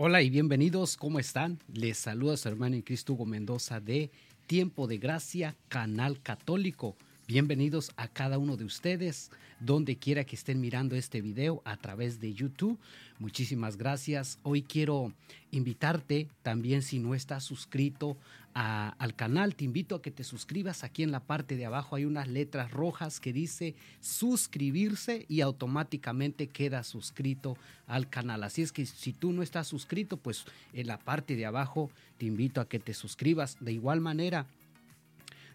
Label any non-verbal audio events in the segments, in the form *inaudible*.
Hola y bienvenidos, ¿cómo están? Les saluda su hermano en Cristo Hugo Mendoza de Tiempo de Gracia, Canal Católico. Bienvenidos a cada uno de ustedes, donde quiera que estén mirando este video a través de YouTube. Muchísimas gracias. Hoy quiero invitarte también si no estás suscrito al canal, te invito a que te suscribas. Aquí en la parte de abajo hay unas letras rojas que dice suscribirse y automáticamente queda suscrito al canal. Así es que si tú no estás suscrito, pues en la parte de abajo te invito a que te suscribas. De igual manera,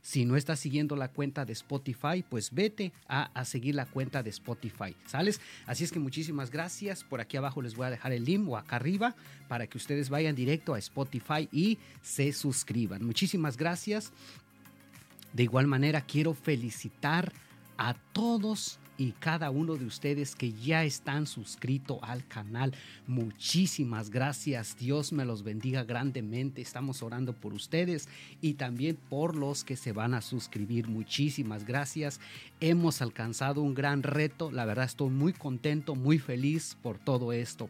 si no estás siguiendo la cuenta de Spotify, pues vete a, seguir la cuenta de Spotify, ¿sales? Así es que muchísimas gracias. Por aquí abajo les voy a dejar el link o acá arriba para que ustedes vayan directo a Spotify y se suscriban. Muchísimas gracias. De igual manera, quiero felicitar a todos y cada uno de ustedes que ya están suscritos al canal. Muchísimas gracias. Dios me los bendiga grandemente. Estamos orando por ustedes y también por los que se van a suscribir. Muchísimas gracias. Hemos alcanzado un gran reto. La verdad estoy muy contento, muy feliz por todo esto.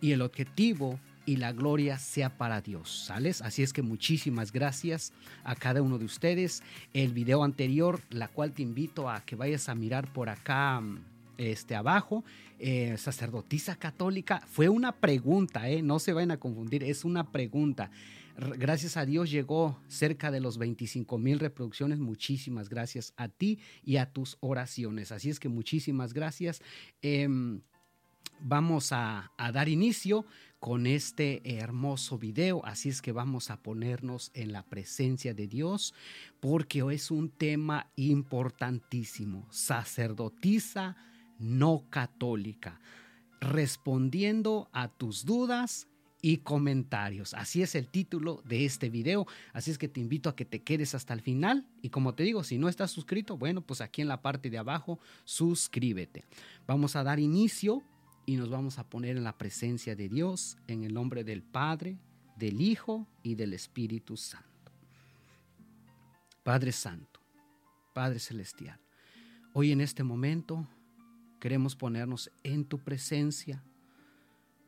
Y el objetivo y la gloria sea para Dios, ¿sales? Así es que muchísimas gracias a cada uno de ustedes. El video anterior, la cual te invito a que vayas a mirar por acá este, abajo, eh, sacerdotisa católica, fue una pregunta, ¿eh? no se vayan a confundir, es una pregunta. Gracias a Dios llegó cerca de los 25 mil reproducciones. Muchísimas gracias a ti y a tus oraciones. Así es que muchísimas gracias. Em, vamos a, dar inicio con este hermoso video. Así es que vamos a ponernos en la presencia de Dios porque es un tema importantísimo. Sacerdotisa no católica. Respondiendo a tus dudas y comentarios. Así es el título de este video. Así es que te invito a que te quedes hasta el final. Y como te digo, si no estás suscrito, bueno, pues aquí en la parte de abajo, suscríbete. Vamos a dar inicio y nos vamos a poner en la presencia de Dios en el nombre del Padre, del Hijo y del Espíritu Santo. Padre Santo, Padre Celestial, hoy en este momento queremos ponernos en tu presencia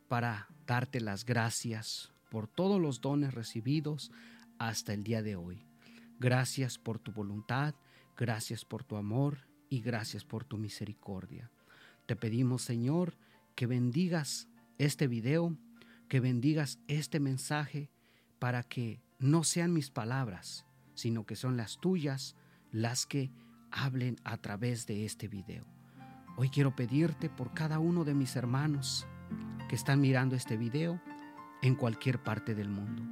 para darte las gracias por todos los dones recibidos hasta el día de hoy. Gracias por tu voluntad, gracias por tu amor y gracias por tu misericordia. Te pedimos, Señor, que bendigas este video, que bendigas este mensaje para que no sean mis palabras, sino que son las tuyas las que hablen a través de este video. Hoy quiero pedirte por cada uno de mis hermanos que están mirando este video en cualquier parte del mundo,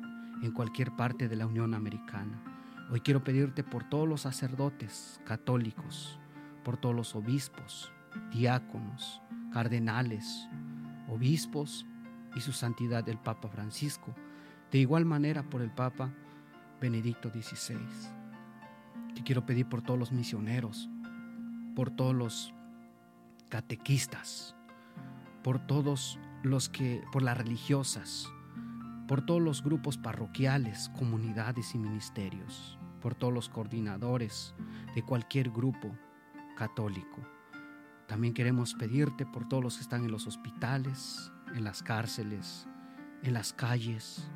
en cualquier parte de la Unión Americana. Hoy quiero pedirte por todos los sacerdotes católicos, por todos los obispos, diáconos, cardenales, obispos y su santidad el Papa Francisco, de igual manera por el Papa Benedicto XVI. Te quiero pedir por todos los misioneros, por todos los catequistas, por todos los que, por las religiosas, por todos los grupos parroquiales, comunidades y ministerios, por todos los coordinadores de cualquier grupo católico también queremos pedirte por todos los que están en los hospitales, en las cárceles, en las calles,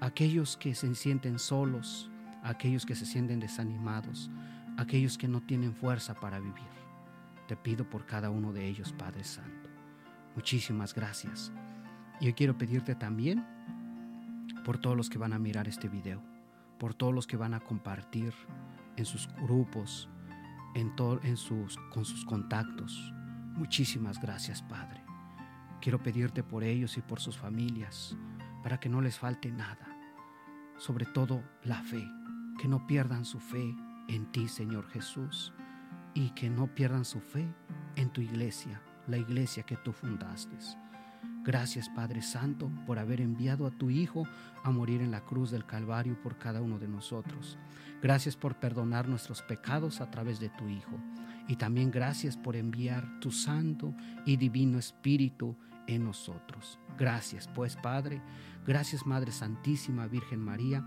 aquellos que se sienten solos, aquellos que se sienten desanimados, aquellos que no tienen fuerza para vivir. Te pido por cada uno de ellos, Padre Santo. Muchísimas gracias. Yo quiero pedirte también por todos los que van a mirar este video, por todos los que van a compartir en sus grupos, en, sus, con sus contactos. Muchísimas gracias, Padre. Quiero pedirte por ellos y por sus familias, para que no les falte nada. Sobre todo la fe, que no pierdan su fe en ti, Señor Jesús, y que no pierdan su fe en tu iglesia, la iglesia que tú fundaste. Gracias Padre Santo por haber enviado a tu Hijo a morir en la cruz del Calvario por cada uno de nosotros. Gracias por perdonar nuestros pecados a través de tu Hijo. Y también gracias por enviar tu Santo y Divino Espíritu en nosotros. Gracias pues Padre, gracias Madre Santísima Virgen María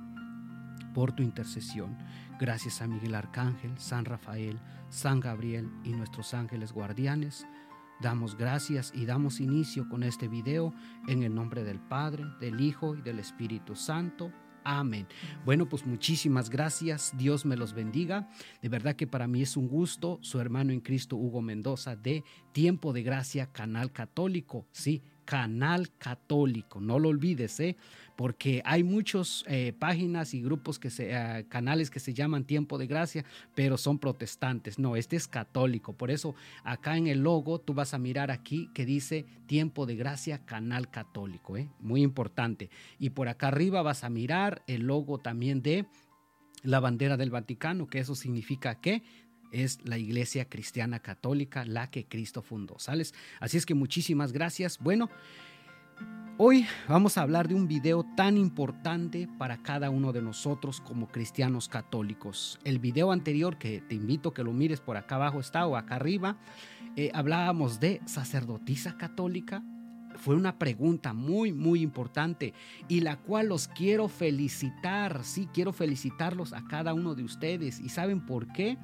por tu intercesión. Gracias a Miguel Arcángel, San Rafael, San Gabriel y nuestros ángeles guardianes damos gracias y damos inicio con este video en el nombre del Padre, del Hijo y del Espíritu Santo. Amén. Bueno, pues muchísimas gracias. Dios me los bendiga. De verdad que para mí es un gusto. Su hermano en Cristo, Hugo Mendoza, de Tiempo de Gracia, Canal Católico. Sí, Canal Católico. No lo olvides, ¿eh? Porque hay muchas eh, páginas y grupos que se, eh, canales que se llaman Tiempo de Gracia, pero son protestantes. No, este es católico. Por eso acá en el logo tú vas a mirar aquí que dice Tiempo de Gracia, Canal Católico. ¿eh? Muy importante. Y por acá arriba vas a mirar el logo también de la bandera del Vaticano, que eso significa que es la iglesia cristiana católica, la que Cristo fundó. ¿Sales? Así es que muchísimas gracias. Bueno. Hoy vamos a hablar de un video tan importante para cada uno de nosotros como cristianos católicos. El video anterior, que te invito a que lo mires por acá abajo está o acá arriba, eh, hablábamos de sacerdotisa católica. Fue una pregunta muy, muy importante y la cual los quiero felicitar. Sí, quiero felicitarlos a cada uno de ustedes. ¿Y saben por qué?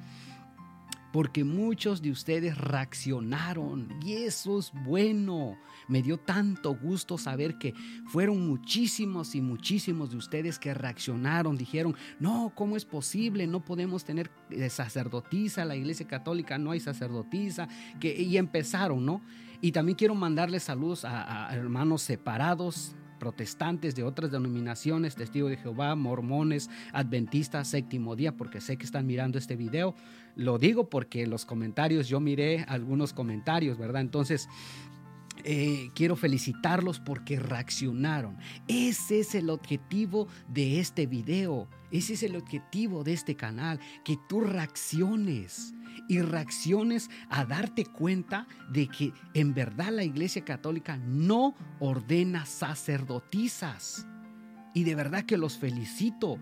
Porque muchos de ustedes reaccionaron y eso es bueno. Me dio tanto gusto saber que fueron muchísimos y muchísimos de ustedes que reaccionaron, dijeron, no, ¿cómo es posible? No podemos tener eh, sacerdotisa, la iglesia católica no hay sacerdotisa, que, y empezaron, ¿no? Y también quiero mandarles saludos a, a hermanos separados, protestantes de otras denominaciones, testigos de Jehová, mormones, adventistas, séptimo día, porque sé que están mirando este video. Lo digo porque los comentarios, yo miré algunos comentarios, ¿verdad? Entonces, eh, quiero felicitarlos porque reaccionaron. Ese es el objetivo de este video. Ese es el objetivo de este canal, que tú reacciones y reacciones a darte cuenta de que en verdad la Iglesia Católica no ordena sacerdotisas. Y de verdad que los felicito,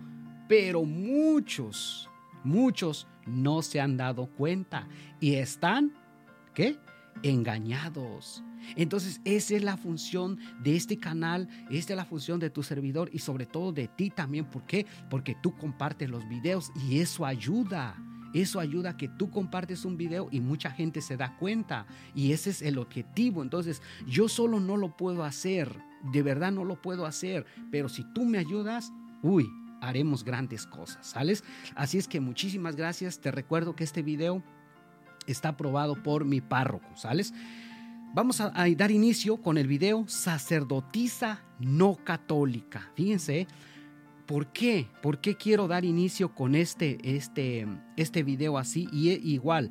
pero muchos, muchos no se han dado cuenta y están, ¿qué? Engañados. Entonces, esa es la función de este canal, esta es la función de tu servidor y sobre todo de ti también. ¿Por qué? Porque tú compartes los videos y eso ayuda. Eso ayuda a que tú compartes un video y mucha gente se da cuenta. Y ese es el objetivo. Entonces, yo solo no lo puedo hacer. De verdad no lo puedo hacer. Pero si tú me ayudas, uy, haremos grandes cosas, ¿sales? Así es que muchísimas gracias. Te recuerdo que este video está aprobado por mi párroco, ¿sales? Vamos a, dar inicio con el video sacerdotisa no católica. Fíjense, ¿Por qué? ¿Por qué quiero dar inicio con este, este, este video así? Y igual,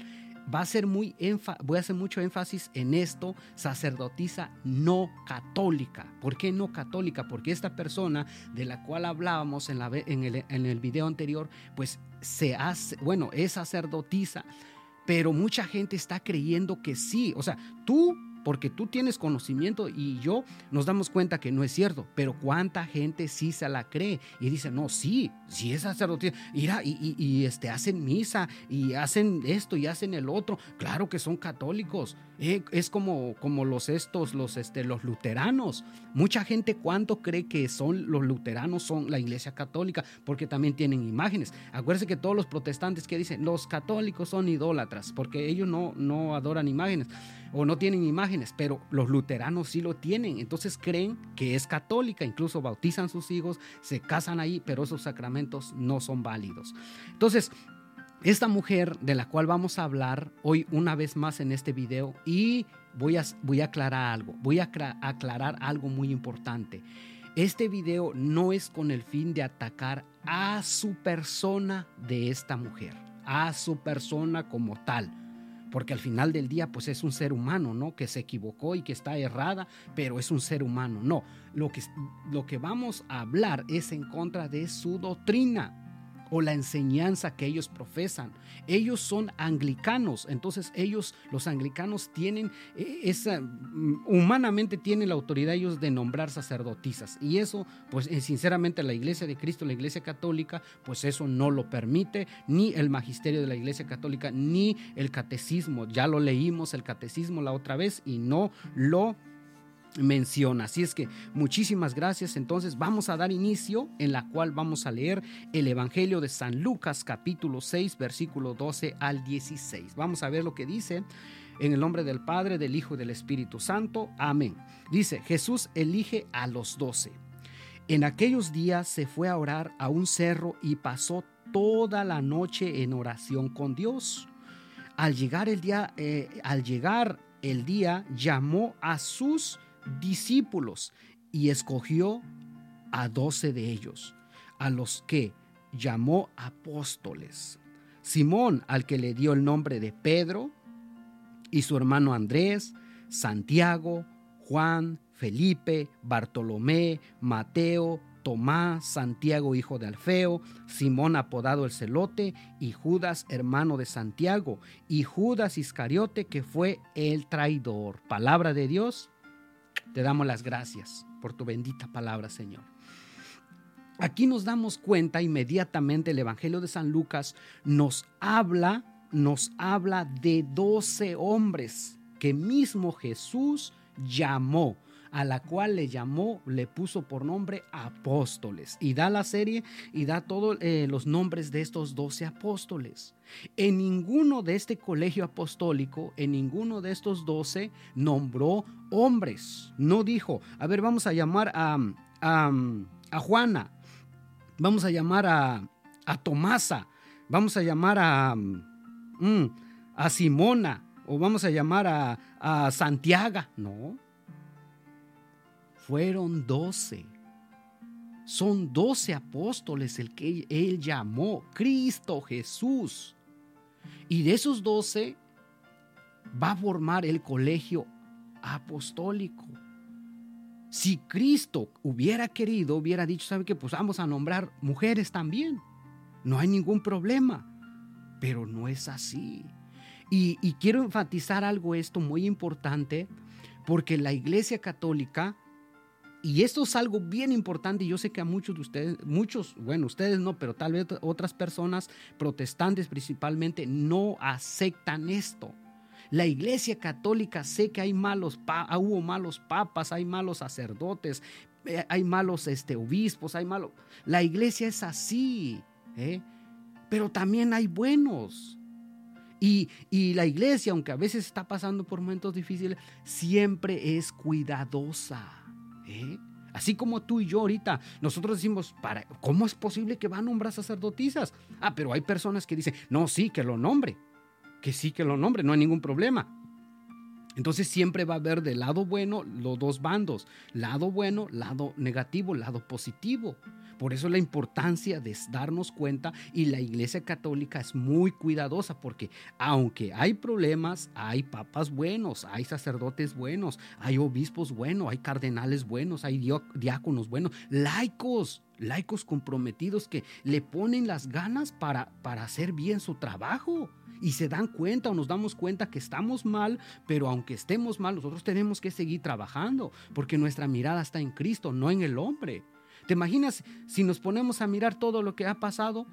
va a ser muy voy a hacer mucho énfasis en esto, sacerdotisa no católica. ¿Por qué no católica? Porque esta persona de la cual hablábamos en, la, en, el, en el video anterior, pues se hace, bueno, es sacerdotisa, pero mucha gente está creyendo que sí. O sea, tú porque tú tienes conocimiento y yo nos damos cuenta que no es cierto, pero cuánta gente sí se la cree y dice, no, sí, sí es sacerdote, mira, y, y, este, hacen misa y hacen esto y hacen el otro, claro que son católicos, eh, es como, como los estos, los, este, los luteranos, mucha gente cuánto cree que son los luteranos, son la iglesia católica, porque también tienen imágenes, acuérdense que todos los protestantes que dicen, los católicos son idólatras, porque ellos no, no adoran imágenes, o no tienen imágenes, pero los luteranos sí lo tienen. Entonces creen que es católica, incluso bautizan sus hijos, se casan ahí, pero esos sacramentos no son válidos. Entonces, esta mujer de la cual vamos a hablar hoy una vez más en este video y voy a, voy aclarar algo, voy a aclarar algo muy importante. Este video no es con el fin de atacar a su persona de esta mujer, a su persona como tal porque al final del día pues es un ser humano, ¿no? Que se equivocó y que está errada, pero es un ser humano. No, lo que, lo que vamos a hablar es en contra de su doctrina o la enseñanza que ellos profesan. Ellos son anglicanos, entonces ellos, los anglicanos, tienen eh, esa, mm, humanamente tienen la autoridad ellos de nombrar sacerdotisas. Y eso, pues eh, sinceramente la Iglesia de Cristo, la Iglesia Católica, pues eso no lo permite, ni el magisterio de la Iglesia Católica, ni el catecismo. Ya lo leímos el catecismo la otra vez y no lo menciona. Así es que muchísimas gracias. Entonces vamos a dar inicio en la cual vamos a leer el Evangelio de San Lucas capítulo 6 versículo 12 al 16. Vamos a ver lo que dice. En el nombre del Padre, del Hijo y del Espíritu Santo. Amén. Dice, Jesús elige a los doce. En aquellos días se fue a orar a un cerro y pasó toda la noche en oración con Dios. Al llegar el día, eh, al llegar el día, llamó a sus discípulos y escogió a doce de ellos, a los que llamó apóstoles. Simón, al que le dio el nombre de Pedro, y su hermano Andrés, Santiago, Juan, Felipe, Bartolomé, Mateo, Tomás, Santiago hijo de Alfeo, Simón apodado el celote, y Judas hermano de Santiago, y Judas Iscariote que fue el traidor. Palabra de Dios, te damos las gracias por tu bendita palabra, Señor. Aquí nos damos cuenta inmediatamente el Evangelio de San Lucas nos habla nos habla de doce hombres que mismo Jesús llamó, a la cual le llamó, le puso por nombre apóstoles. Y da la serie y da todos eh, los nombres de estos doce apóstoles. En ninguno de este colegio apostólico, en ninguno de estos doce, nombró hombres. No dijo, a ver, vamos a llamar a, a, Juana, vamos a llamar a, a Tomasa, vamos a llamar a Mm, a Simona o vamos a llamar a, a Santiago. No. Fueron doce. Son doce apóstoles el que él llamó, Cristo Jesús. Y de esos doce va a formar el colegio apostólico. Si Cristo hubiera querido, hubiera dicho, ¿sabe qué? Pues vamos a nombrar mujeres también. No hay ningún problema pero no es así. Y, quiero enfatizar algo esto muy importante, porque la Iglesia Católica, y esto es algo bien importante, y yo sé que a muchos de ustedes, muchos, bueno, ustedes no, pero tal vez otras personas, protestantes principalmente, no aceptan esto. La iglesia católica sé que hay malos, hubo malos papas, hay malos sacerdotes, eh, hay malos este, obispos, hay malos... La iglesia es así. ¿eh? pero también hay buenos. Y, la iglesia, aunque a veces está pasando por momentos difíciles, siempre es cuidadosa. ¿Eh? Así como tú y yo ahorita, nosotros decimos, para, ¿cómo es posible que va a nombrar sacerdotisas? Ah, pero hay personas que dicen, no, sí, que lo nombre, que sí, que lo nombre, no hay ningún problema. Entonces siempre va a haber del lado bueno los dos bandos, lado bueno, lado negativo, lado positivo. Por eso la importancia de darnos cuenta y la Iglesia Católica es muy cuidadosa porque aunque hay problemas, hay papas buenos, hay sacerdotes buenos, hay obispos buenos, hay cardenales buenos, hay diáconos buenos, laicos, laicos comprometidos que le ponen las ganas para, para hacer bien su trabajo y se dan cuenta o nos damos cuenta que estamos mal, pero aunque estemos mal, nosotros tenemos que seguir trabajando, porque nuestra mirada está en Cristo, no en el hombre. ¿Te imaginas si nos ponemos a mirar todo lo que ha pasado?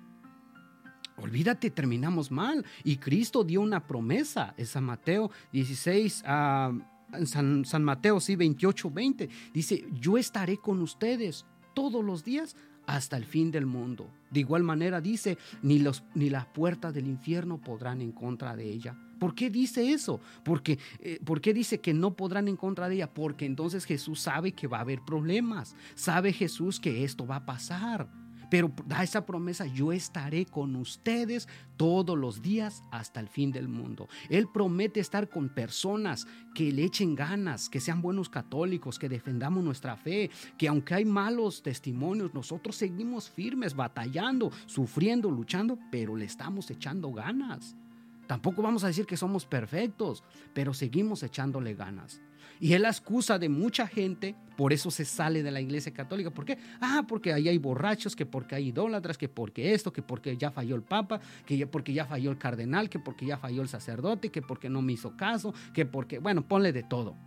Olvídate, terminamos mal. Y Cristo dio una promesa. Es San Mateo 16, uh, San, San, Mateo sí, 28, 20. Dice, yo estaré con ustedes todos los días hasta el fin del mundo. De igual manera dice, ni, los, ni las puertas del infierno podrán en contra de ella. ¿Por qué dice eso? Porque, eh, ¿Por qué dice que no podrán en contra de ella? Porque entonces Jesús sabe que va a haber problemas. Sabe Jesús que esto va a pasar. Pero da esa promesa, yo estaré con ustedes todos los días hasta el fin del mundo. Él promete estar con personas que le echen ganas, que sean buenos católicos, que defendamos nuestra fe, que aunque hay malos testimonios, nosotros seguimos firmes, batallando, sufriendo, luchando, pero le estamos echando ganas. Tampoco vamos a decir que somos perfectos, pero seguimos echándole ganas. Y es la excusa de mucha gente, por eso se sale de la iglesia católica. ¿Por qué? Ah, porque ahí hay borrachos, que porque hay idólatras, que porque esto, que porque ya falló el papa, que porque ya falló el cardenal, que porque ya falló el sacerdote, que porque no me hizo caso, que porque, bueno, ponle de todo.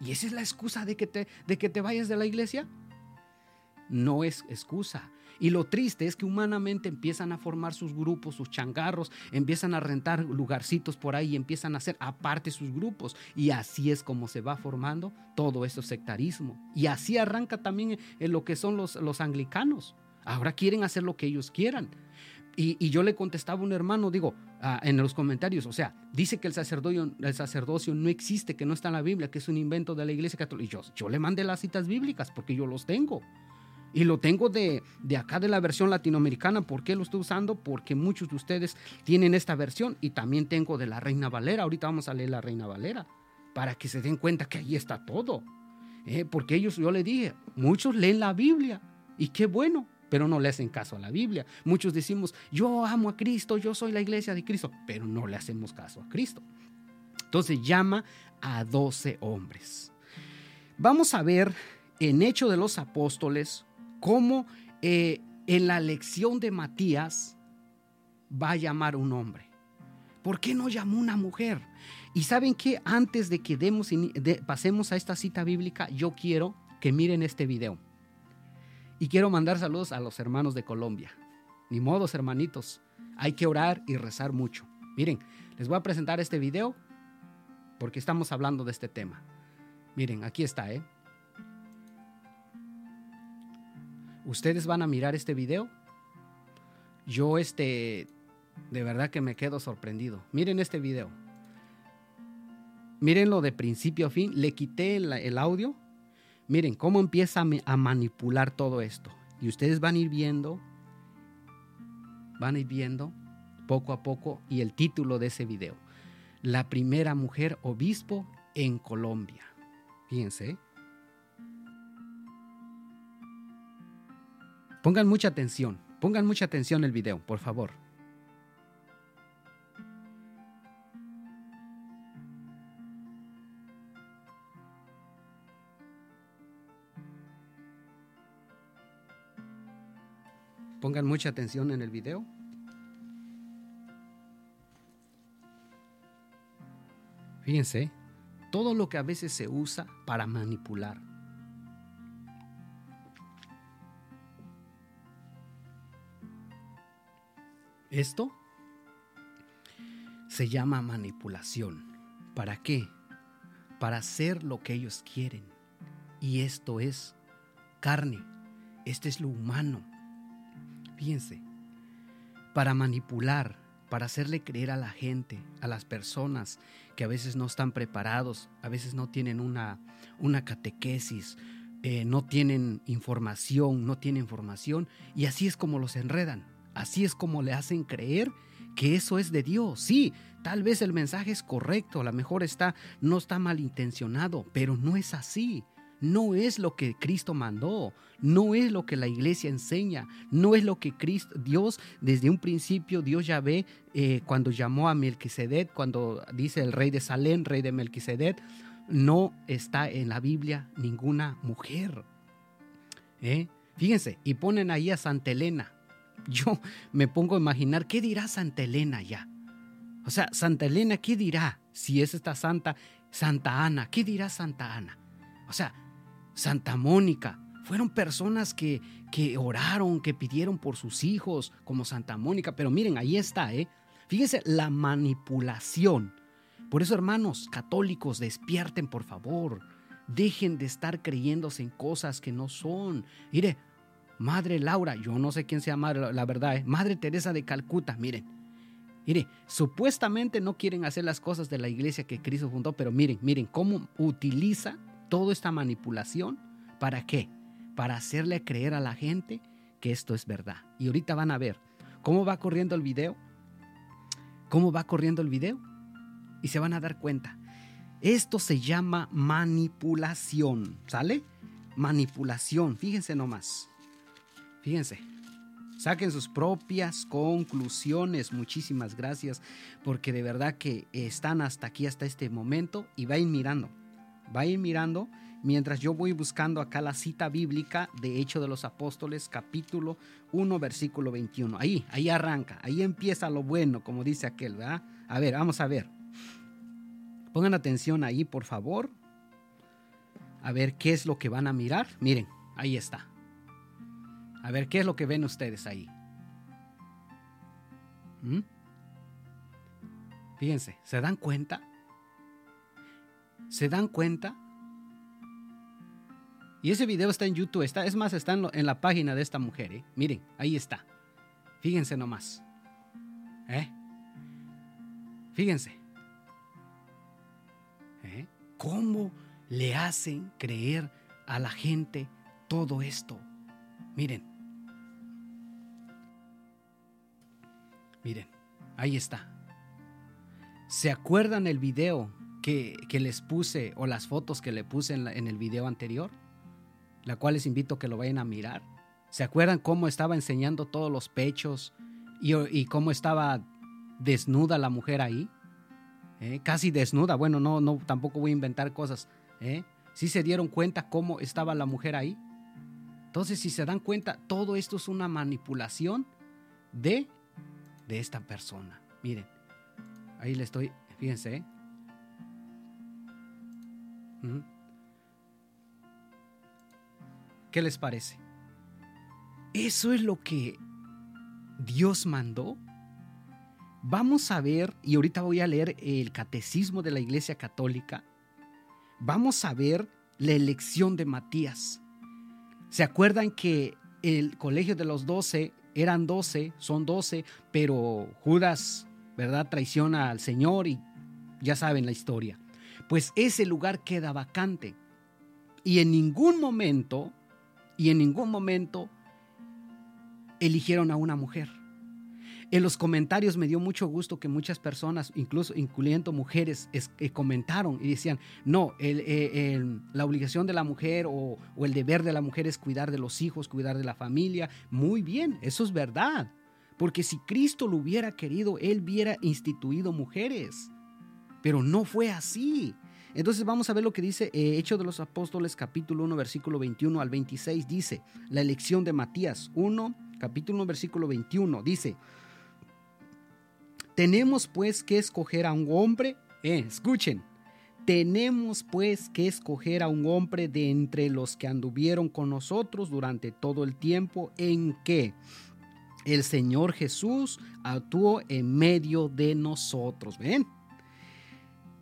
¿Y esa es la excusa de que te, de que te vayas de la iglesia? No es excusa. Y lo triste es que humanamente empiezan a formar sus grupos, sus changarros, empiezan a rentar lugarcitos por ahí y empiezan a hacer aparte sus grupos. Y así es como se va formando todo ese sectarismo. Y así arranca también en lo que son los, los anglicanos. Ahora quieren hacer lo que ellos quieran. Y, yo le contestaba a un hermano, digo, en los comentarios, o sea, dice que el sacerdocio, el sacerdocio no existe, que no está en la Biblia, que es un invento de la Iglesia Católica. Y yo, yo le mandé las citas bíblicas porque yo los tengo. Y lo tengo de, de, acá de la versión latinoamericana. ¿Por qué lo estoy usando? Porque muchos de ustedes tienen esta versión y también tengo de la Reina Valera. Ahorita vamos a leer la Reina Valera para que se den cuenta que ahí está todo. ¿Eh? porque ellos, yo le dije, muchos leen la Biblia y qué bueno, pero no le hacen caso a la Biblia. Muchos decimos, yo amo a Cristo, yo soy la iglesia de Cristo, pero no le hacemos caso a Cristo. Entonces llama a doce hombres. Vamos a ver en Hecho de los Apóstoles cómo eh, en la lección de Matías va a llamar un hombre. ¿Por qué no llamó una mujer? Y saben que antes de que demos, pasemos a esta cita bíblica, yo quiero que miren este video. Y quiero mandar saludos a los hermanos de Colombia. Ni modos, hermanitos. Hay que orar y rezar mucho. Miren, les voy a presentar este video porque estamos hablando de este tema. Miren, aquí está, ¿eh? Ustedes van a mirar este video. Yo, este, de verdad que me quedo sorprendido. Miren este video. Mírenlo de principio a fin. Le quité el audio Miren cómo empieza a manipular todo esto. Y ustedes van a ir viendo, van a ir viendo poco a poco y el título de ese video. La primera mujer obispo en Colombia. Fíjense. Pongan mucha atención, pongan mucha atención el video, por favor. Pongan mucha atención en el video. Fíjense, todo lo que a veces se usa para manipular. Esto se llama manipulación. ¿Para qué? Para hacer lo que ellos quieren. Y esto es carne. Este es lo humano. Fíjense, para manipular, para hacerle creer a la gente, a las personas que a veces no están preparados, a veces no tienen una, una catequesis, eh, no tienen información, no tienen información, y así es como los enredan, así es como le hacen creer que eso es de Dios. Sí, tal vez el mensaje es correcto, a lo mejor está, no está malintencionado, pero no es así no es lo que Cristo mandó, no es lo que la iglesia enseña, no es lo que Cristo, Dios desde un principio, Dios ya ve eh, cuando llamó a Melquisedec, cuando dice el rey de Salem, rey de Melquisedec, no está en la Biblia ninguna mujer. ¿Eh? Fíjense, y ponen ahí a Santa Elena. *laughs* Yo me pongo a imaginar, ¿qué dirá Santa Elena ya? O sea, Santa Elena, ¿qué dirá si es esta santa? Santa Ana, ¿qué dirá Santa Ana? O sea, Santa Mónica. Fueron personas que, que oraron, que pidieron por sus hijos, como Santa Mónica. Pero miren, ahí está, ¿eh? Fíjense la manipulación. Por eso, hermanos católicos, despierten, por favor. Dejen de estar creyéndose en cosas que no son. Mire, Madre Laura, yo no sé quién sea Madre, la verdad, ¿eh? Madre Teresa de Calcuta, miren. Mire, supuestamente no quieren hacer las cosas de la iglesia que Cristo fundó, pero miren, miren cómo utiliza toda esta manipulación, ¿para qué? Para hacerle creer a la gente que esto es verdad. Y ahorita van a ver cómo va corriendo el video, cómo va corriendo el video, y se van a dar cuenta. Esto se llama manipulación, ¿sale? Manipulación, fíjense nomás. Fíjense. Saquen sus propias conclusiones. Muchísimas gracias porque de verdad que están hasta aquí, hasta este momento y vayan mirando. Vayan mirando mientras yo voy buscando acá la cita bíblica de Hecho de los Apóstoles, capítulo 1, versículo 21. Ahí, ahí arranca, ahí empieza lo bueno, como dice aquel, ¿verdad? A ver, vamos a ver. Pongan atención ahí, por favor. A ver qué es lo que van a mirar. Miren, ahí está. A ver qué es lo que ven ustedes ahí. ¿Mm? Fíjense, ¿se dan cuenta? ¿Se dan cuenta? Y ese video está en YouTube, está, es más, está en, la página de esta mujer. ¿eh? Miren, ahí está. Fíjense nomás. ¿Eh? Fíjense. ¿Eh? ¿Cómo le hacen creer a la gente todo esto? Miren. Miren, ahí está. ¿Se acuerdan el video que, les puse o las fotos que le puse en, el video anterior? La cual les invito a que lo vayan a mirar. ¿Se acuerdan cómo estaba enseñando todos los pechos y, cómo estaba desnuda la mujer ahí? ¿Eh? Casi desnuda. Bueno, no, no, tampoco voy a inventar cosas. ¿eh? ¿Sí se dieron cuenta cómo estaba la mujer ahí? Entonces, si se dan cuenta, todo esto es una manipulación de, de esta persona. Miren, ahí le estoy, fíjense. ¿eh? ¿Qué les parece? ¿Eso es lo que Dios mandó? Vamos a ver, y ahorita voy a leer el catecismo de la Iglesia Católica, vamos a ver la elección de Matías. ¿Se acuerdan que el colegio de los doce eran doce, son doce, pero Judas, ¿verdad? Traiciona al Señor y ya saben la historia. Pues ese lugar queda vacante. Y en ningún momento, y en ningún momento eligieron a una mujer. En los comentarios me dio mucho gusto que muchas personas, incluso incluyendo mujeres, eh, comentaron y decían, no, eh, la obligación de la mujer o, el deber de la mujer es cuidar de los hijos, cuidar de la familia. Muy bien, eso es verdad. Porque si Cristo lo hubiera querido, Él hubiera instituido mujeres. Pero no fue así. Entonces vamos a ver lo que dice eh, Hecho de los Apóstoles capítulo 1 versículo 21 al 26. Dice, la elección de Matías 1 capítulo 1 versículo 21. Dice, tenemos pues que escoger a un hombre, eh, escuchen, tenemos pues que escoger a un hombre de entre los que anduvieron con nosotros durante todo el tiempo en que el Señor Jesús actuó en medio de nosotros. ¿Ven?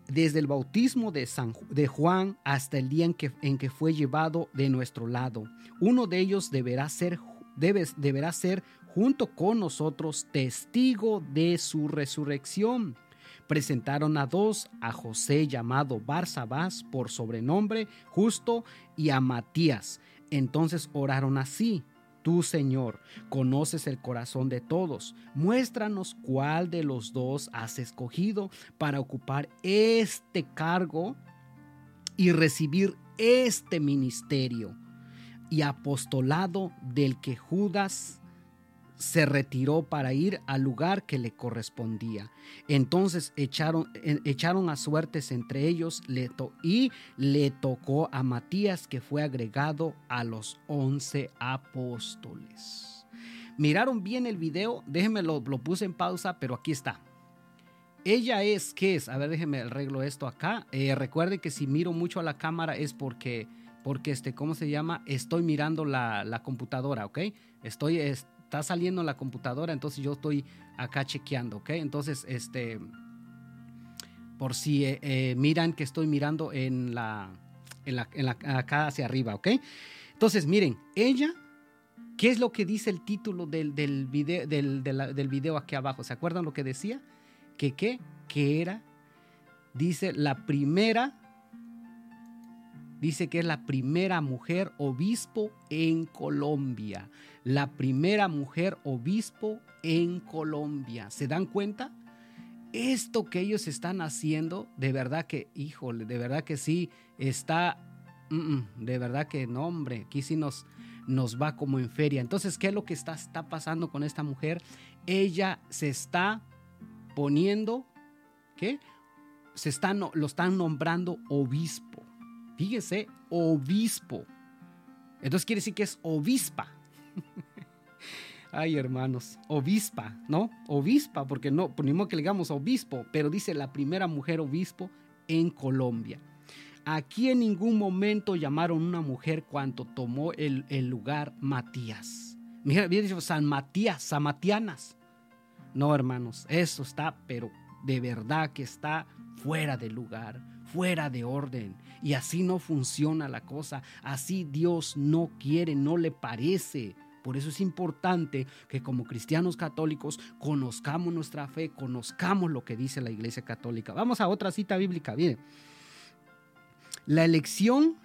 desde el bautismo de, San, de Juan hasta el día en que, en que, fue llevado de nuestro lado. Uno de ellos deberá ser, deberá ser junto con nosotros testigo de su resurrección. Presentaron a dos, a José llamado Barsabás por sobrenombre justo y a Matías. Entonces oraron así. Tú, Señor, conoces el corazón de todos. Muéstranos cuál de los dos has escogido para ocupar este cargo y recibir este ministerio y apostolado del que Judas se retiró para ir al lugar que le correspondía. Entonces echaron, echaron a suertes entre ellos y le tocó a Matías que fue agregado a los once apóstoles. ¿Miraron bien el video? Déjenme lo, lo puse en pausa, pero aquí está. Ella es, ¿qué es? A ver, déjenme arreglo esto acá. Eh, recuerden que si miro mucho a la cámara es porque, porque este, ¿cómo se llama? Estoy mirando la, la computadora, ¿ok? Estoy, está saliendo la computadora, entonces yo estoy acá chequeando, ¿ok? Entonces, este, por si eh, eh, miran que estoy mirando en la, en la, en la, acá hacia arriba, ¿ok? Entonces, miren, ella, ¿qué es lo que dice el título del, del, video, del, del video aquí abajo? ¿Se acuerdan lo que decía? Que qué? Que era, dice, la primera dice que es la primera mujer obispo en Colombia. La primera mujer obispo en Colombia. ¿Se dan cuenta? Esto que ellos están haciendo, de verdad que, híjole, de verdad que sí, está, de verdad que no, hombre, aquí sí nos, nos va como en feria. Entonces, ¿qué es lo que está, está pasando con esta mujer? Ella se está poniendo, ¿qué? Se lo están nombrando obispo. Fíjese, obispo. Entonces quiere decir que es obispa. *laughs* Ay, hermanos, obispa, ¿no? Obispa, porque no, ponemos que le digamos obispo, pero dice la primera mujer obispo en Colombia. Aquí en ningún momento llamaron una mujer cuando tomó el, lugar Matías. Mira, bien dicho San Matías, Samatianas. No, hermanos, eso está, pero de verdad que está fuera de lugar, fuera de orden. Y así no funciona la cosa. Así Dios no quiere, no le parece. Por eso es importante que como cristianos católicos conozcamos nuestra fe, conozcamos lo que dice la Iglesia Católica. Vamos a otra cita bíblica. La elección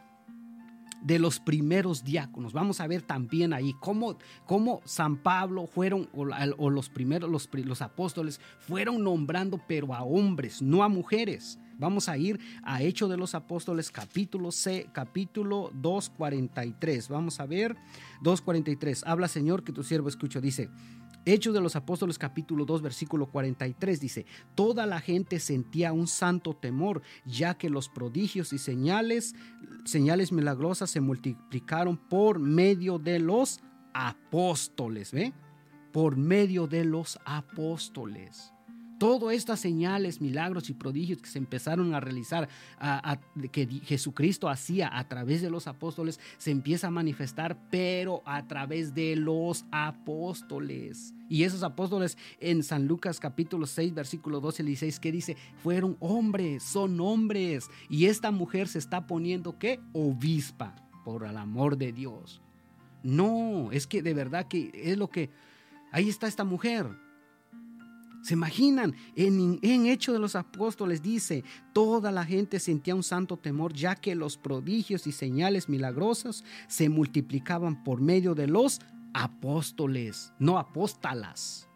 de los primeros diáconos. Vamos a ver también ahí cómo, cómo San Pablo fueron, o, los primeros, los apóstoles fueron nombrando, pero a hombres, no a mujeres. Vamos a ir a Hechos de los Apóstoles, capítulo C, capítulo 2.43. Vamos a ver 2.43. Habla Señor que tu siervo escucho. Dice, Hechos de los Apóstoles capítulo 2 versículo 43 dice, toda la gente sentía un santo temor, ya que los prodigios y señales, señales milagrosas se multiplicaron por medio de los apóstoles, ¿ve? Por medio de los apóstoles. Todas estas señales, milagros y prodigios que se empezaron a realizar, que Jesucristo hacía a través de los apóstoles, se empieza a manifestar, pero a través de los apóstoles. Y esos apóstoles en San Lucas capítulo 6, versículo 12 y 16, que dice, fueron hombres, son hombres. Y esta mujer se está poniendo, ¿qué? Obispa, por el amor de Dios. No, es que de verdad que es lo que... Ahí está esta mujer ¿Se imaginan? En, en Hecho de los Apóstoles dice, toda la gente sentía un santo temor ya que los prodigios y señales milagrosas se multiplicaban por medio de los apóstoles, no apóstalas.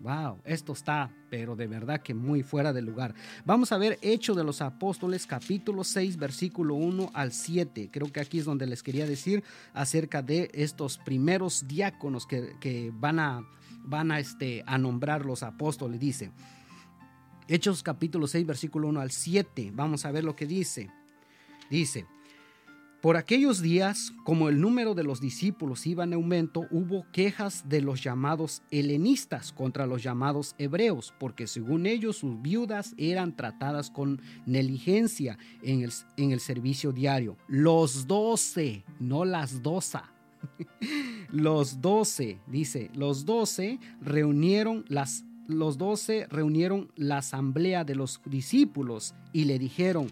Wow, esto está, pero de verdad que muy fuera de lugar. Vamos a ver Hecho de los Apóstoles, capítulo 6, versículo 1 al 7. Creo que aquí es donde les quería decir acerca de estos primeros diáconos que, que van a van a, este, a nombrar los apóstoles, dice. Hechos capítulo 6, versículo 1 al 7. Vamos a ver lo que dice. Dice, por aquellos días, como el número de los discípulos iba en aumento, hubo quejas de los llamados helenistas contra los llamados hebreos, porque según ellos sus viudas eran tratadas con negligencia en el, en el servicio diario. Los doce, no las dosa los doce, dice, los doce reunieron las los doce reunieron la asamblea de los discípulos y le dijeron,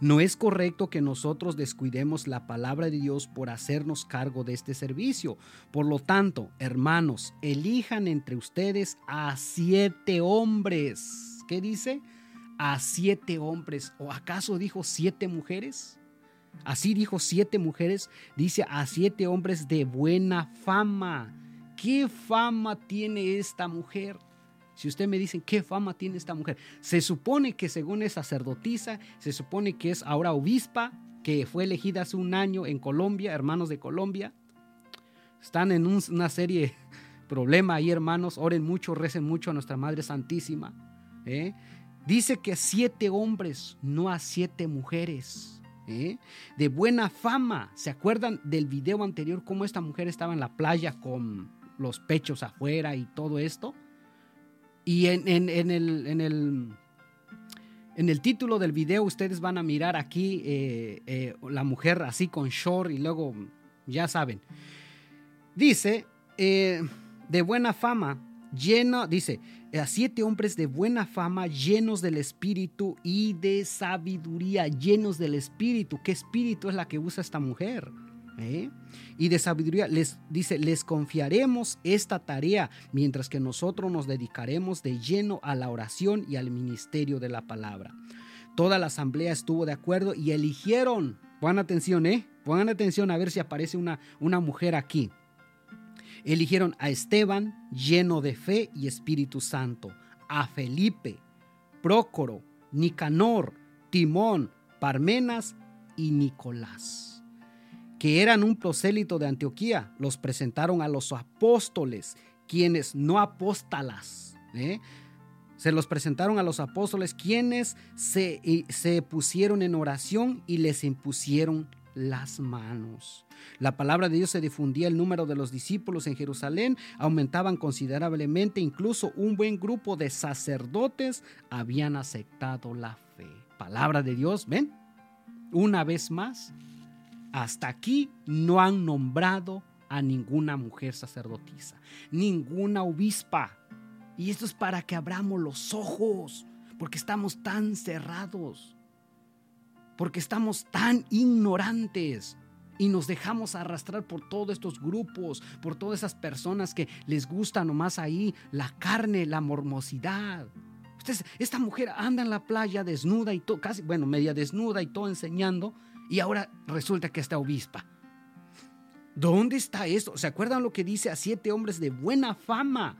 no es correcto que nosotros descuidemos la palabra de Dios por hacernos cargo de este servicio. Por lo tanto, hermanos, elijan entre ustedes a siete hombres. ¿Qué dice? A siete hombres. ¿O acaso dijo siete mujeres? Así dijo siete mujeres, dice a siete hombres de buena fama. ¿Qué fama tiene esta mujer? Si usted me dice, ¿qué fama tiene esta mujer? Se supone que según es sacerdotisa, se supone que es ahora obispa, que fue elegida hace un año en Colombia, hermanos de Colombia. Están en una serie *laughs* problema ahí, hermanos. Oren mucho, recen mucho a nuestra Madre Santísima. ¿eh? Dice que siete hombres, no a siete mujeres. ¿Eh? de buena fama. ¿Se acuerdan del video anterior cómo esta mujer estaba en la playa con los pechos afuera y todo esto? Y en, el, en, el, en el título del video ustedes van a mirar aquí eh, eh, la mujer así con short y luego, ya saben, dice, de buena fama, lleno, dice, a siete hombres de buena fama, llenos del espíritu y de sabiduría, llenos del espíritu. ¿Qué espíritu es la que usa esta mujer? ¿Eh? Y de sabiduría les dice, les confiaremos esta tarea mientras que nosotros nos dedicaremos de lleno a la oración y al ministerio de la palabra. Toda la asamblea estuvo de acuerdo y eligieron, pongan atención, ¿eh? Pongan atención a ver si aparece una, una mujer aquí. Eligieron a Esteban, lleno de fe y Espíritu Santo, a Felipe, Prócoro, Nicanor, Timón, Parmenas y Nicolás, que eran un prosélito de Antioquía. Los presentaron a los apóstoles, quienes no apóstalas. ¿eh? Se los presentaron a los apóstoles, quienes se, se pusieron en oración y les impusieron las manos. La palabra de Dios se difundía, el número de los discípulos en Jerusalén aumentaban considerablemente, incluso un buen grupo de sacerdotes habían aceptado la fe. Palabra de Dios, ven, una vez más, hasta aquí no han nombrado a ninguna mujer sacerdotisa, ninguna obispa. Y esto es para que abramos los ojos, porque estamos tan cerrados, porque estamos tan ignorantes. y nos dejamos arrastrar por todos estos grupos, por todas esas personas que les gusta nomás ahí la carne, la mormosidad. Esta mujer anda en la playa desnuda y todo, casi, bueno, media desnuda y todo enseñando, y ahora resulta que está obispa. ¿Dónde está esto? ¿Se acuerdan lo que dice a siete hombres de buena fama,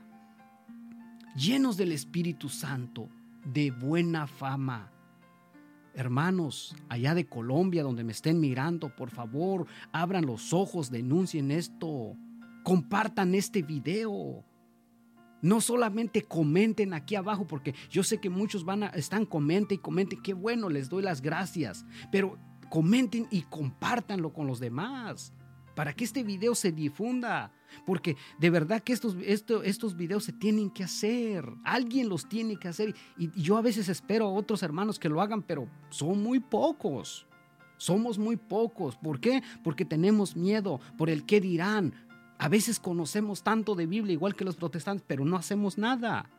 llenos del Espíritu Santo, de buena fama? Hermanos, allá de Colombia, donde me estén mirando, por favor, abran los ojos, denuncien esto, compartan este video. No solamente comenten aquí abajo, porque yo sé que muchos van a, están comenten y comenten, qué bueno, les doy las gracias, pero comenten y compártanlo con los demás para que este video se difunda. Porque de verdad que estos, estos videos se tienen que hacer. Alguien los tiene que hacer. Y, yo a veces espero a otros hermanos que lo hagan, pero son muy pocos. Somos muy pocos. ¿Por qué? Porque tenemos miedo por el qué dirán. A veces conocemos tanto de Biblia igual que los protestantes, pero no hacemos nada.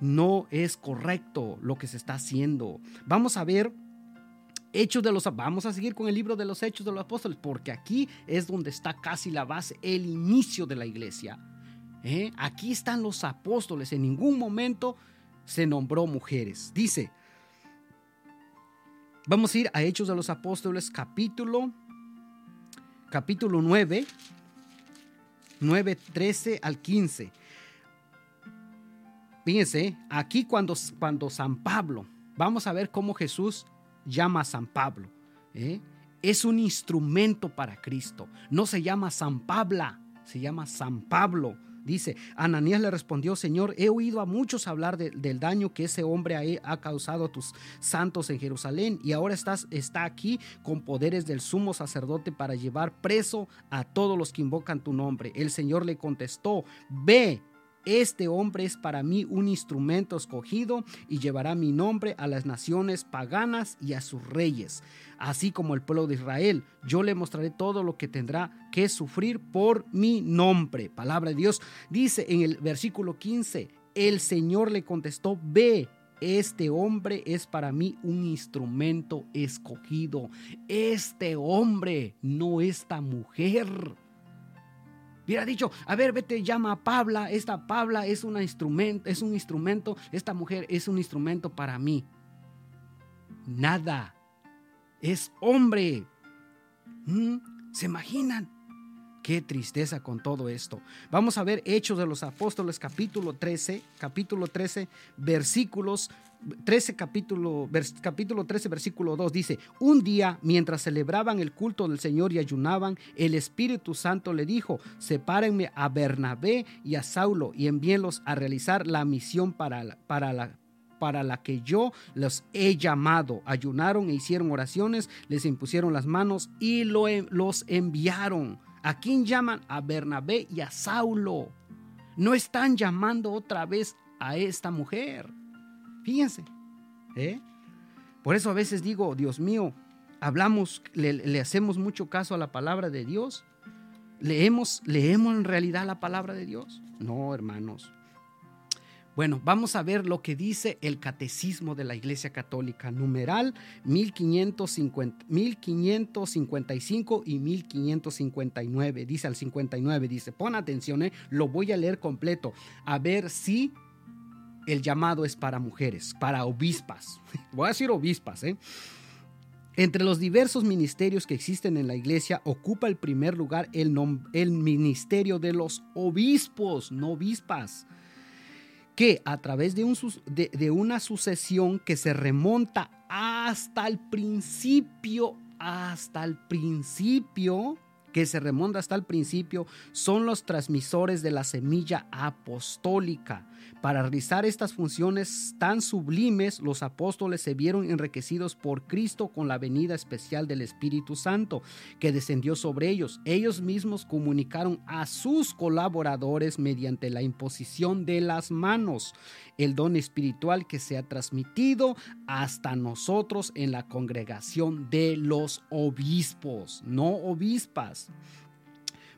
No es correcto lo que se está haciendo. Vamos a ver Hechos de los Vamos a seguir con el libro de los Hechos de los Apóstoles, porque aquí es donde está casi la base, el inicio de la iglesia. ¿Eh? Aquí están los apóstoles. En ningún momento se nombró mujeres. Dice, vamos a ir a Hechos de los Apóstoles, capítulo, capítulo 9, 9, 13 al 15. Fíjense, aquí cuando, cuando San Pablo, vamos a ver cómo Jesús llama a San Pablo. ¿eh? Es un instrumento para Cristo. No se llama San Pablo, se llama San Pablo. Dice, Ananías le respondió, Señor, he oído a muchos hablar del daño que ese hombre ha, causado a tus santos en Jerusalén y ahora estás, está aquí con poderes del sumo sacerdote para llevar preso a todos los que invocan tu nombre. El Señor le contestó, ve este hombre es para mí un instrumento escogido y llevará mi nombre a las naciones paganas y a sus reyes, así como el pueblo de Israel. Yo le mostraré todo lo que tendrá que sufrir por mi nombre. Palabra de Dios dice en el versículo 15, el Señor le contestó, ve, este hombre es para mí un instrumento escogido. Este hombre, no esta mujer. Hubiera dicho, a ver, vete, llama a Pabla, esta Pabla es, una instrumento, es un instrumento, esta mujer es un instrumento para mí. Nada, es hombre. ¿Mm? ¿Se imaginan? Qué tristeza con todo esto. Vamos a ver Hechos de los Apóstoles capítulo 13, capítulo 13, versículos 13 capítulo, capítulo 13 versículo 2 dice, un día mientras celebraban el culto del Señor y ayunaban, el Espíritu Santo le dijo, sepárenme a Bernabé y a Saulo y envíenlos a realizar la misión para para la, para la que yo los he llamado. Ayunaron e hicieron oraciones, les impusieron las manos y lo, los enviaron. ¿A quién llaman? A Bernabé y a Saulo. No están llamando otra vez a esta mujer. Fíjense. ¿eh? Por eso a veces digo, Dios mío, hablamos, le, hacemos mucho caso a la palabra de Dios. ¿Leemos, ¿Leemos en realidad la palabra de Dios? No, hermanos. Bueno, vamos a ver lo que dice el Catecismo de la Iglesia Católica, numeral 1550, 1555 y 1559. Dice al 59, dice, pon atención, ¿eh? lo voy a leer completo, a ver si el llamado es para mujeres, para obispas. *laughs* Voy a decir obispas, ¿eh? Entre los diversos ministerios que existen en la iglesia, ocupa el primer lugar el, el ministerio de los obispos, no obispas, que a través de, un, de una sucesión que se remonta hasta el principio, hasta el principio, que se remonta hasta el principio, son los transmisores de la semilla apostólica para realizar estas funciones tan sublimes, los apóstoles se vieron enriquecidos por Cristo con la venida especial del Espíritu Santo que descendió sobre ellos. Ellos mismos comunicaron a sus colaboradores mediante la imposición de las manos el don espiritual que se ha transmitido hasta nosotros en la congregación de los obispos, no obispas.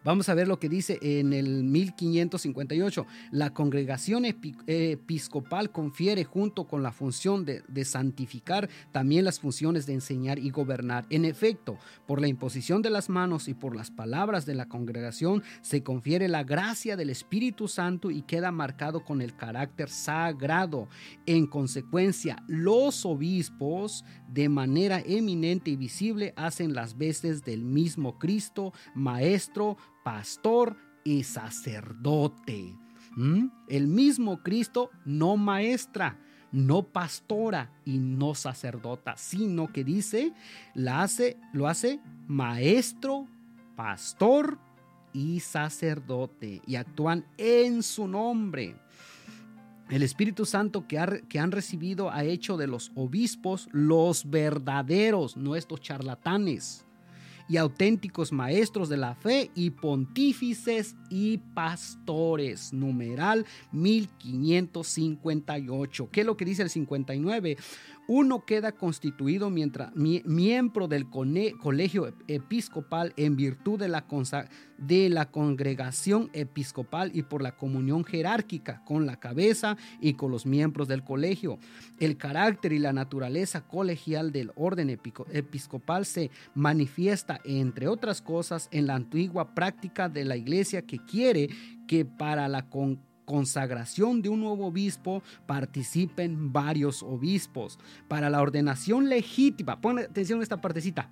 Vamos a ver lo que dice en el 1558. La congregación episcopal confiere junto con la función de, santificar también las funciones de enseñar y gobernar. En efecto, por la imposición de las manos y por las palabras de la congregación se confiere la gracia del Espíritu Santo y queda marcado con el carácter sagrado. En consecuencia, los obispos de manera eminente y visible hacen las veces del mismo Cristo, maestro, pastor y sacerdote. ¿Mm? El mismo Cristo no maestra, no pastora y no sacerdota, sino que dice, la hace, lo hace maestro, pastor y sacerdote y actúan en su nombre. El Espíritu Santo que, que, han recibido ha hecho de los obispos los verdaderos, nuestros charlatanes y auténticos maestros de la fe y pontífices y pastores. Numeral 1558. ¿Qué es lo que dice el 59? Uno queda constituido mientras, miembro del colegio episcopal en virtud de la, de la congregación episcopal y por la comunión jerárquica con la cabeza y con los miembros del colegio. El carácter y la naturaleza colegial del orden episcopal se manifiesta, entre otras cosas, en la antigua práctica de la iglesia que quiere que para la congregación consagración de un nuevo obispo participen varios obispos. Para la ordenación legítima, pon atención a esta partecita.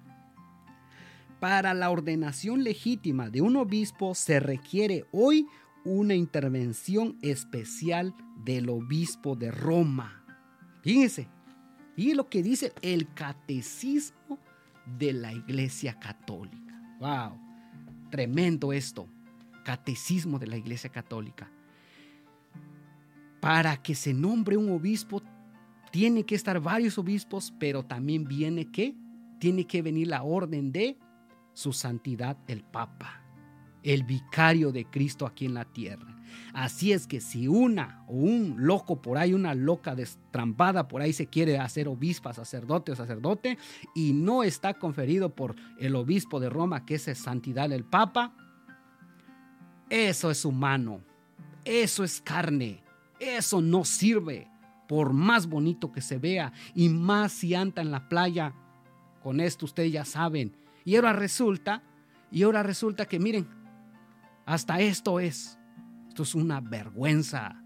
Para la ordenación legítima de un obispo se requiere hoy una intervención especial del obispo de Roma. Fíjense, y lo que dice el catecismo de la Iglesia Católica. ¡Wow! Tremendo esto. Catecismo de la Iglesia Católica para que se nombre un obispo, tiene que estar varios obispos, pero también viene que, tiene que venir la orden de su santidad el Papa, el vicario de Cristo aquí en la tierra. Así es que si una o un loco por ahí, una loca destrampada por ahí se quiere hacer obispa, sacerdote o sacerdote y no está conferido por el obispo de Roma, que es santidad del Papa, eso es humano, eso es carne, eso no sirve, por más bonito que se vea y más si anda en la playa. Con esto ustedes ya saben. Y ahora resulta, y ahora resulta que miren, hasta esto es. Esto es una vergüenza.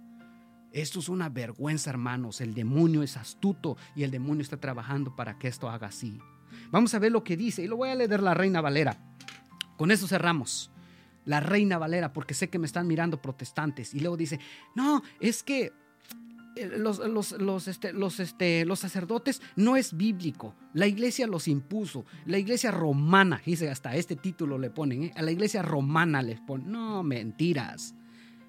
Esto es una vergüenza, hermanos. El demonio es astuto y el demonio está trabajando para que esto haga así. Vamos a ver lo que dice y lo voy a leer la Reina Valera. Con eso cerramos la Reina Valera, porque sé que me están mirando protestantes. Y luego dice, no, es que eh, los, los, este, los, este, los sacerdotes no es bíblico. La iglesia los impuso. La iglesia romana, dice, hasta este título le ponen, ¿eh? a la iglesia romana les ponen. No, mentiras.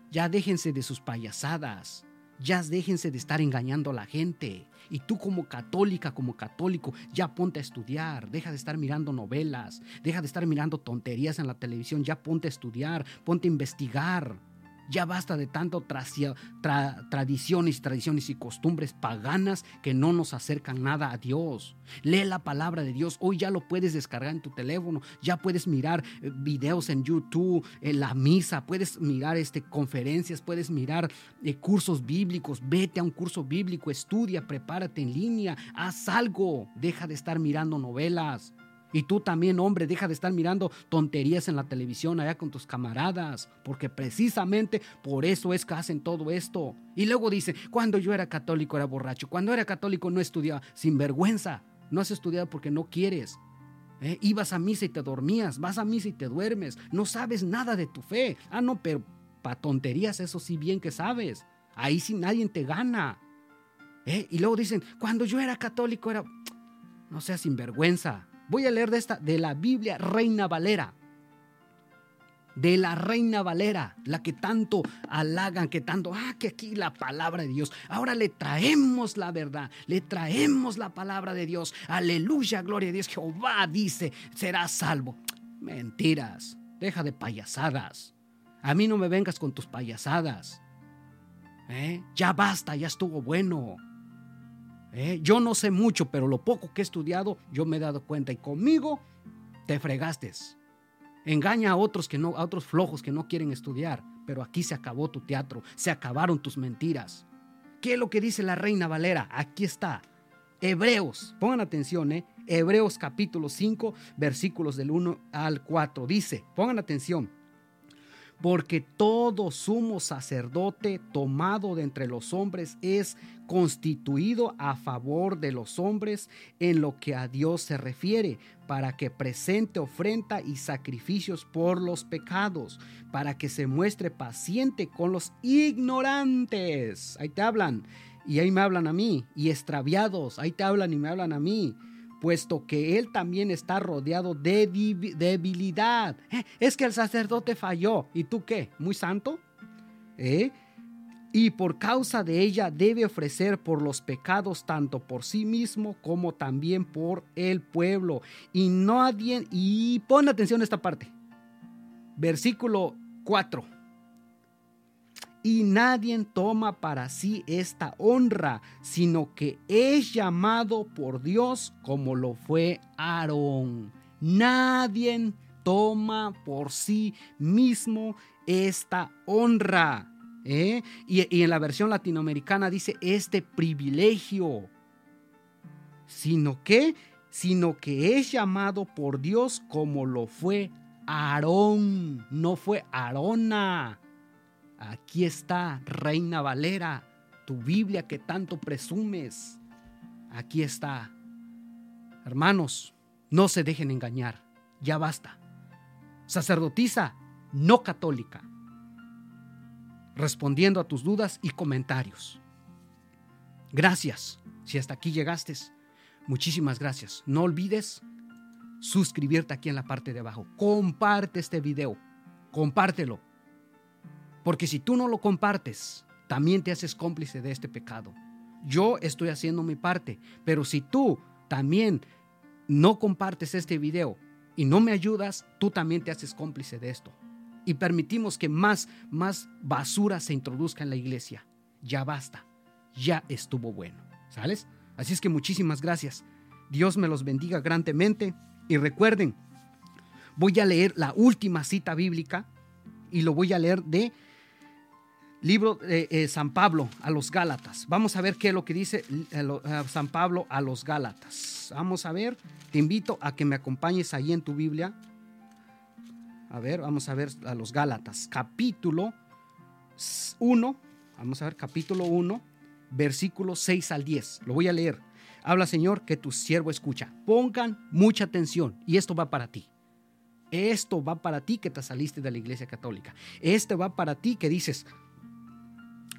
Ya déjense de sus payasadas. Ya déjense de estar engañando a la gente. Y tú como católica, como católico, ya ponte a estudiar, deja de estar mirando novelas, deja de estar mirando tonterías en la televisión, ya ponte a estudiar, ponte a investigar. Ya basta de tanto tradiciones, tradiciones y costumbres paganas que no nos acercan nada a Dios. Lee la palabra de Dios. Hoy ya lo puedes descargar en tu teléfono. Ya puedes mirar eh, videos en YouTube, en la misa. Puedes mirar este, conferencias, puedes mirar eh, cursos bíblicos. Vete a un curso bíblico, estudia, prepárate en línea, haz algo. Deja de estar mirando novelas. Y tú también, hombre, deja de estar mirando tonterías en la televisión allá con tus camaradas, porque precisamente por eso es que hacen todo esto. Y luego dice, cuando yo era católico era borracho, cuando era católico no estudiaba, sin vergüenza. No has estudiado porque no quieres. ¿Eh? Ibas a misa y te dormías, vas a misa y te duermes, no sabes nada de tu fe. Ah, no, pero para tonterías eso sí bien que sabes. Ahí sí nadie te gana. ¿Eh? Y luego dicen, cuando yo era católico era... No seas sinvergüenza. Voy a leer de esta, de la Biblia Reina Valera. De la Reina Valera, la que tanto halagan, que tanto, ah, que aquí la palabra de Dios. Ahora le traemos la verdad, le traemos la palabra de Dios. Aleluya, gloria a Dios. Jehová dice, será salvo. Mentiras, deja de payasadas. A mí no me vengas con tus payasadas. ¿Eh? Ya basta, ya estuvo bueno. ¿Eh? Yo no sé mucho, pero lo poco que he estudiado, yo me he dado cuenta y conmigo te fregaste. Engaña a otros que no, a otros flojos que no quieren estudiar. Pero aquí se acabó tu teatro, se acabaron tus mentiras. ¿Qué es lo que dice la reina Valera? Aquí está. Hebreos, pongan atención, ¿eh? Hebreos capítulo 5, versículos del 1 al 4. Dice, pongan atención, porque todo sumo sacerdote tomado de entre los hombres es constituido a favor de los hombres en lo que a Dios se refiere, para que presente ofrenda y sacrificios por los pecados, para que se muestre paciente con los ignorantes. Ahí te hablan y ahí me hablan a mí, y extraviados, ahí te hablan y me hablan a mí puesto que él también está rodeado de debilidad. Eh, es que el sacerdote falló. ¿Y tú qué? ¿Muy santo? ¿Eh? Y por causa de ella debe ofrecer por los pecados tanto por sí mismo como también por el pueblo. Y nadie, y pon atención a esta parte. Versículo 4 y nadie toma para sí esta honra, sino que es llamado por Dios como lo fue Aarón. Nadie toma por sí mismo esta honra. ¿eh? Y, y en la versión latinoamericana dice este privilegio, sino que, sino que es llamado por Dios como lo fue Aarón, no fue Aarona. Aquí está, Reina Valera, tu Biblia que tanto presumes. Aquí está. Hermanos, no se dejen engañar. Ya basta. Sacerdotisa, no católica. Respondiendo a tus dudas y comentarios. Gracias. Si hasta aquí llegaste, muchísimas gracias. No olvides suscribirte aquí en la parte de abajo. Comparte este video. Compártelo porque si tú no lo compartes, también te haces cómplice de este pecado. Yo estoy haciendo mi parte, pero si tú también no compartes este video y no me ayudas, tú también te haces cómplice de esto. Y permitimos que más, más basura se introduzca en la iglesia. Ya basta. Ya estuvo bueno. ¿Sales? Así es que muchísimas gracias. Dios me los bendiga grandemente. Y recuerden, voy a leer la última cita bíblica y lo voy a leer de libro de eh, San Pablo a los Gálatas. Vamos a ver qué es lo que dice eh, San Pablo a los Gálatas. Vamos a ver, te invito a que me acompañes ahí en tu Biblia. A ver, vamos a ver a los Gálatas, capítulo 1, vamos a ver capítulo 1, versículo 6 al 10. Lo voy a leer. Habla Señor que tu siervo escucha. Pongan mucha atención y esto va para ti. Esto va para ti que te saliste de la iglesia católica. Esto va para ti que dices,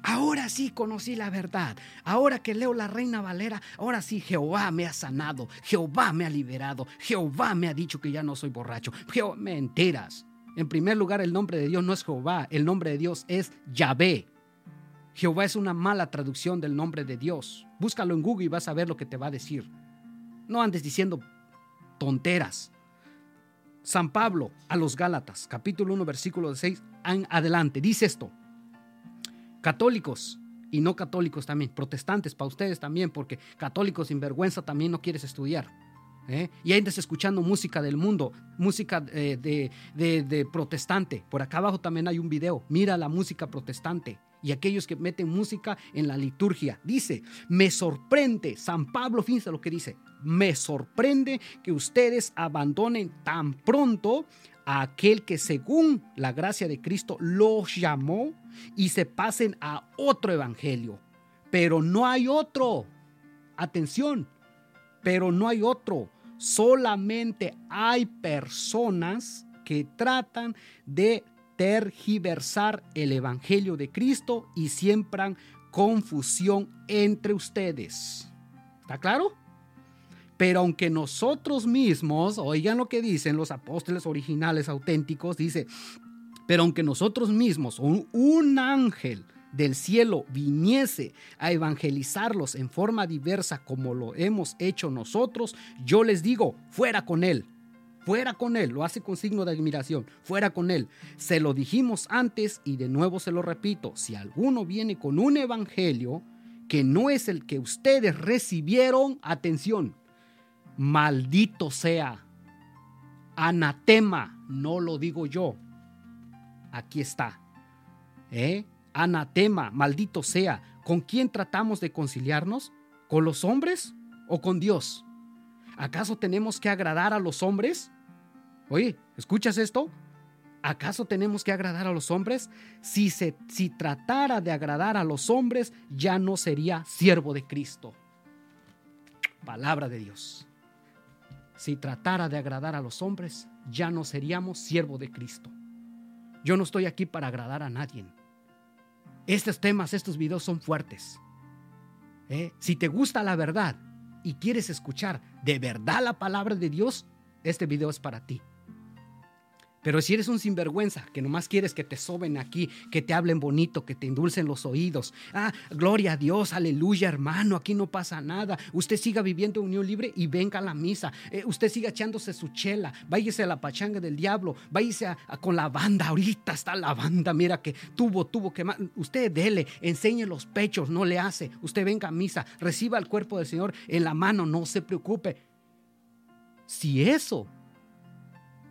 Ahora sí conocí la verdad. Ahora que leo la Reina Valera, ahora sí Jehová me ha sanado, Jehová me ha liberado, Jehová me ha dicho que ya no soy borracho. mentiras. En primer lugar, el nombre de Dios no es Jehová, el nombre de Dios es Yahvé. Jehová es una mala traducción del nombre de Dios. Búscalo en Google y vas a ver lo que te va a decir. No andes diciendo tonteras. San Pablo a los Gálatas, capítulo 1, versículo 6, adelante, dice esto católicos y no católicos también, protestantes para ustedes también, porque católicos sin vergüenza también no quieres estudiar. ¿eh? Y andas escuchando música del mundo, música eh, de, de, protestante. Por acá abajo también hay un video, mira la música protestante. Y aquellos que meten música en la liturgia. Dice, me sorprende, San Pablo, fíjense lo que dice, me sorprende que ustedes abandonen tan pronto a aquel que según la gracia de Cristo los llamó y se pasen a otro evangelio. Pero no hay otro. Atención, pero no hay otro. Solamente hay personas que tratan de tergiversar el evangelio de Cristo y siembran confusión entre ustedes. ¿Está claro? Pero aunque nosotros mismos, oigan lo que dicen los apóstoles originales auténticos, dice, pero aunque nosotros mismos, un, ángel del cielo viniese a evangelizarlos en forma diversa como lo hemos hecho nosotros, yo les digo, fuera con él. Fuera con él, lo hace con signo de admiración, fuera con él. Se lo dijimos antes y de nuevo se lo repito, si alguno viene con un evangelio que no es el que ustedes recibieron, atención, maldito sea Anatema, no lo digo yo. Aquí está. ¿Eh? Anatema, maldito sea. ¿Con quién tratamos de conciliarnos? ¿Con los hombres o con Dios? ¿Acaso tenemos que agradar a los hombres? Oye, ¿escuchas esto? ¿Acaso tenemos que agradar a los hombres? Si, se, si tratara de agradar a los hombres, ya no sería siervo de Cristo. Palabra de Dios. Si tratara de agradar a los hombres, ya no seríamos siervo de Cristo. Yo no estoy aquí para agradar a nadie. Estos temas, estos videos son fuertes. ¿Eh? Si te gusta la verdad y quieres escuchar de verdad la palabra de Dios, este video es para ti. Pero si eres un sinvergüenza, que nomás quieres que te soben aquí, que te hablen bonito, que te endulcen los oídos. Ah, gloria a Dios, aleluya, hermano, aquí no pasa nada. Usted siga viviendo unión libre y venga a la misa. Eh, usted siga echándose su chela, váyase a la pachanga del diablo, váyase con la banda. Ahorita está la banda, mira que tuvo, tuvo que. Usted dele, enseñe los pechos, no le hace. Usted venga a misa, reciba el cuerpo del Señor en la mano, no se preocupe. Si eso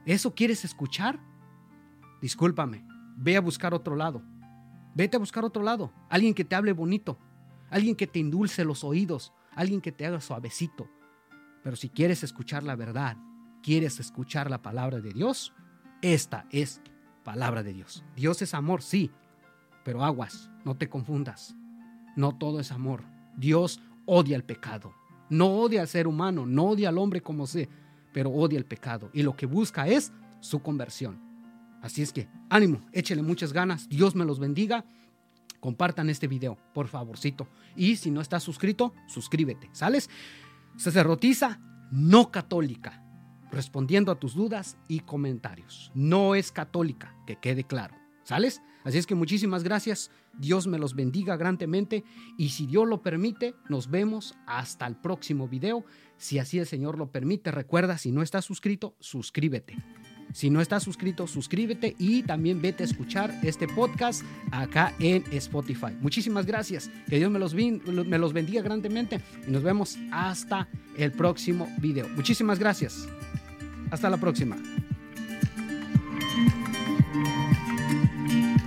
¿Eso quieres escuchar? Discúlpame, ve a buscar otro lado. Vete a buscar otro lado. Alguien que te hable bonito. Alguien que te indulce los oídos. Alguien que te haga suavecito. Pero si quieres escuchar la verdad, quieres escuchar la palabra de Dios, esta es palabra de Dios. Dios es amor, sí, pero aguas, no te confundas. No todo es amor. Dios odia el pecado. No odia al ser humano, no odia al hombre como sé pero odia el pecado y lo que busca es su conversión. Así es que ánimo, échele muchas ganas, Dios me los bendiga. Compartan este video, por favorcito. Y si no estás suscrito, suscríbete, ¿sales? Sacerdotisa no católica, respondiendo a tus dudas y comentarios. No es católica, que quede claro, ¿sales? Así es que muchísimas gracias, Dios me los bendiga grandemente y si Dios lo permite, nos vemos hasta el próximo video. Si así el Señor lo permite, recuerda, si no estás suscrito, suscríbete. Si no estás suscrito, suscríbete y también vete a escuchar este podcast acá en Spotify. Muchísimas gracias. Que Dios me los, bendiga grandemente y nos vemos hasta el próximo video. Muchísimas gracias. Hasta la próxima.